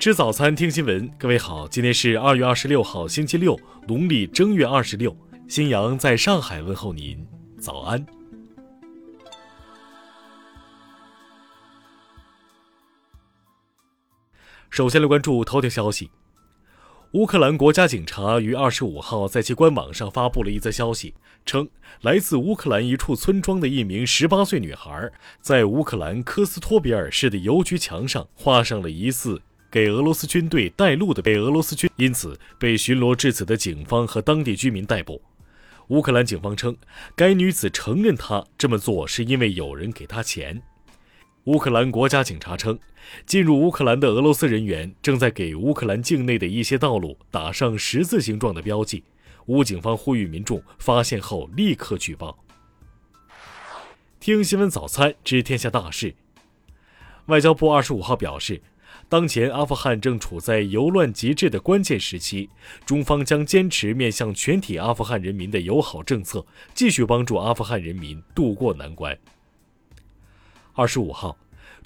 吃早餐，听新闻。各位好，今天是二月二十六号，星期六，农历正月二十六。新阳在上海问候您，早安。首先来关注头条消息。乌克兰国家警察于二十五号在其官网上发布了一则消息，称来自乌克兰一处村庄的一名十八岁女孩，在乌克兰科斯托比尔市的邮局墙上画上了疑似给俄罗斯军队带路的被俄罗斯军，因此被巡逻至此的警方和当地居民逮捕。乌克兰警方称，该女子承认她这么做是因为有人给她钱。乌克兰国家警察称，进入乌克兰的俄罗斯人员正在给乌克兰境内的一些道路打上十字形状的标记。乌警方呼吁民众发现后立刻举报。听新闻早餐知天下大事。外交部二十五号表示，当前阿富汗正处在由乱及治的关键时期，中方将坚持面向全体阿富汗人民的友好政策，继续帮助阿富汗人民渡过难关。二十五号，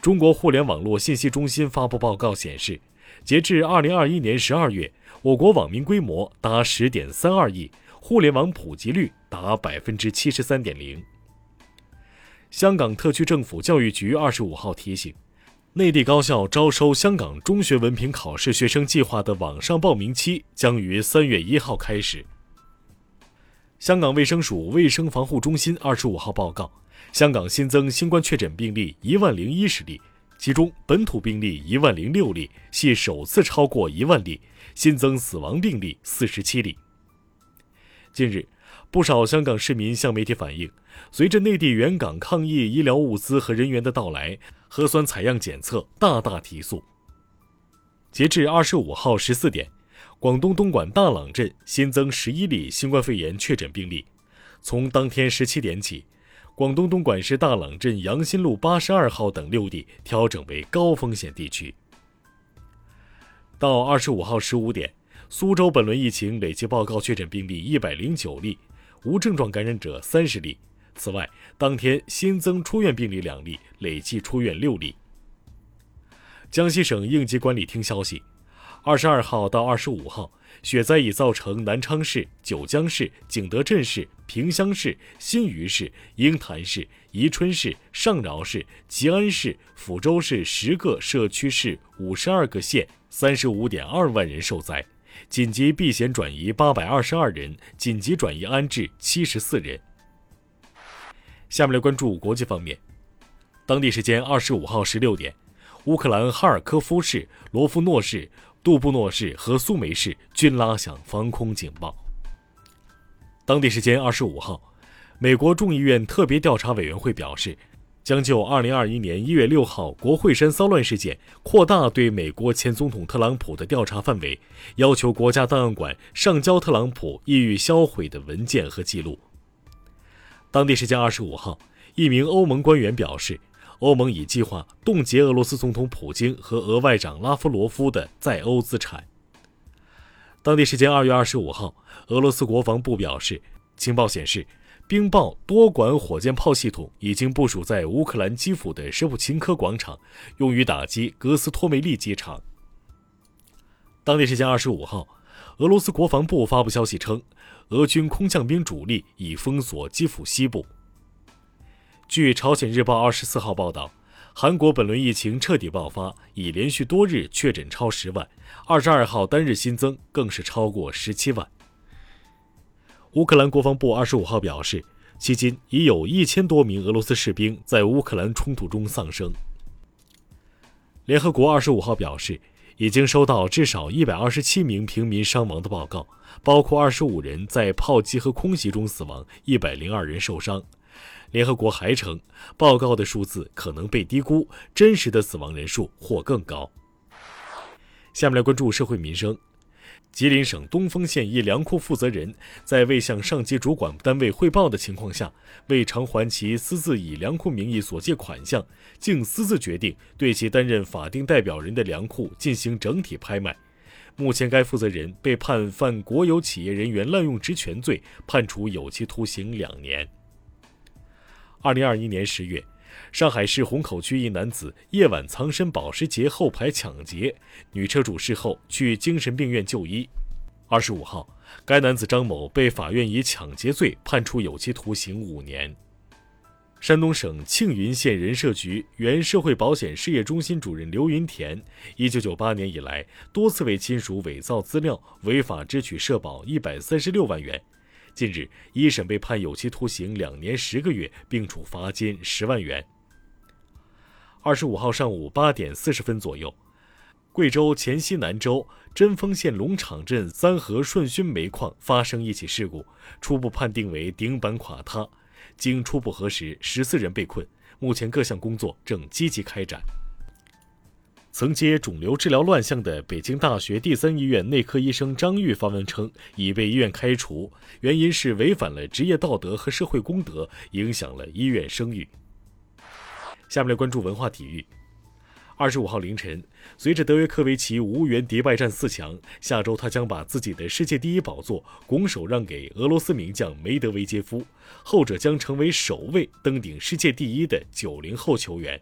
中国互联网络信息中心发布报告显示，截至二零二一年十二月，我国网民规模达十点三二亿，互联网普及率达百分之七十三点零。香港特区政府教育局二十五号提醒，内地高校招收香港中学文凭考试学生计划的网上报名期将于三月一号开始。香港卫生署卫生防护中心二十五号报告。香港新增新冠确诊病例一万零一十例，其中本土病例一万零六例，系首次超过一万例；新增死亡病例四十七例。近日，不少香港市民向媒体反映，随着内地援港抗疫医疗物资和人员的到来，核酸采样检测大大提速。截至二十五号十四点，广东东莞大朗镇新增十一例新冠肺炎确诊病例，从当天十七点起。广东东莞市大朗镇杨新路八十二号等六地调整为高风险地区。到二十五号十五点，苏州本轮疫情累计报告确诊病例一百零九例，无症状感染者三十例。此外，当天新增出院病例两例，累计出院六例。江西省应急管理厅消息，二十二号到二十五号。雪灾已造成南昌市、九江市、景德镇市、萍乡市、新余市、鹰潭市、宜春市、上饶市、吉安市、抚州市十个社区市五十二个县三十五点二万人受灾，紧急避险转移八百二十二人，紧急转移安置七十四人。下面来关注国际方面，当地时间二十五号十六点，乌克兰哈尔科夫市、罗夫诺市。杜布诺市和苏梅市均拉响防空警报。当地时间二十五号，美国众议院特别调查委员会表示，将就二零二一年一月六号国会山骚乱事件扩大对美国前总统特朗普的调查范围，要求国家档案馆上交特朗普意欲销毁的文件和记录。当地时间二十五号，一名欧盟官员表示。欧盟已计划冻结俄罗斯总统普京和俄外长拉夫罗夫的在欧资产。当地时间二月二十五号，俄罗斯国防部表示，情报显示，冰豹多管火箭炮系统已经部署在乌克兰基辅的舍普琴科广场，用于打击格斯托梅利机场。当地时间二十五号，俄罗斯国防部发布消息称，俄军空降兵主力已封锁基辅西部。据朝鲜日报二十四号报道，韩国本轮疫情彻底爆发，已连续多日确诊超十万，二十二号单日新增更是超过十七万。乌克兰国防部二十五号表示，迄今已有一千多名俄罗斯士兵在乌克兰冲突中丧生。联合国二十五号表示，已经收到至少一百二十七名平民伤亡的报告，包括二十五人在炮击和空袭中死亡，一百零二人受伤。联合国还称，报告的数字可能被低估，真实的死亡人数或更高。下面来关注社会民生。吉林省东丰县一粮库负责人在未向上级主管单位汇报的情况下，未偿还其私自以粮库名义所借款项，竟私自决定对其担任法定代表人的粮库进行整体拍卖。目前，该负责人被判犯国有企业人员滥用职权罪，判处有期徒刑两年。二零二一年十月，上海市虹口区一男子夜晚藏身保时捷后排抢劫，女车主事后去精神病院就医。二十五号，该男子张某被法院以抢劫罪判处有期徒刑五年。山东省庆云县人社局原社会保险事业中心主任刘云田，一九九八年以来多次为亲属伪造资料，违法支取社保一百三十六万元。近日，一审被判有期徒刑两年十个月，并处罚金十万元。二十五号上午八点四十分左右，贵州黔西南州贞丰县龙场镇三河顺勋煤矿发生一起事故，初步判定为顶板垮塌。经初步核实，十四人被困，目前各项工作正积极开展。曾接肿瘤治疗乱象的北京大学第三医院内科医生张玉发文称，已被医院开除，原因是违反了职业道德和社会公德，影响了医院声誉。下面来关注文化体育。二十五号凌晨，随着德约科维奇无缘迪拜战四强，下周他将把自己的世界第一宝座拱手让给俄罗斯名将梅德韦杰夫，后者将成为首位登顶世界第一的九零后球员。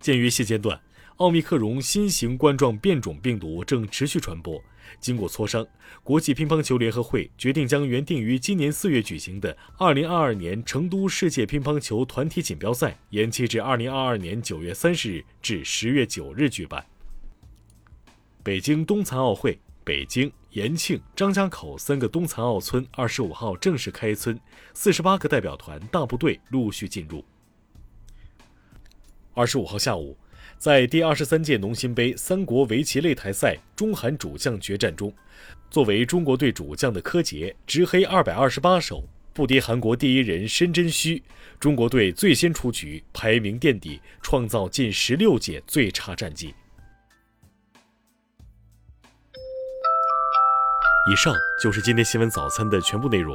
鉴于现阶段奥密克戎新型冠状变种病毒正持续传播。经过磋商，国际乒乓球联合会决定将原定于今年四月举行的2022年成都世界乒乓球团体锦标赛延期至2022年9月30日至10月9日举办。北京冬残奥会，北京、延庆、张家口三个冬残奥村25号正式开村，48个代表团大部队陆续进入。25号下午。在第二十三届农心杯三国围棋擂台赛中韩主将决战中，作为中国队主将的柯洁执黑二百二十八手，不敌韩国第一人申真谞，中国队最先出局，排名垫底，创造近十六届最差战绩。以上就是今天新闻早餐的全部内容。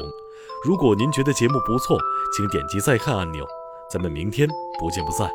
如果您觉得节目不错，请点击再看按钮。咱们明天不见不散。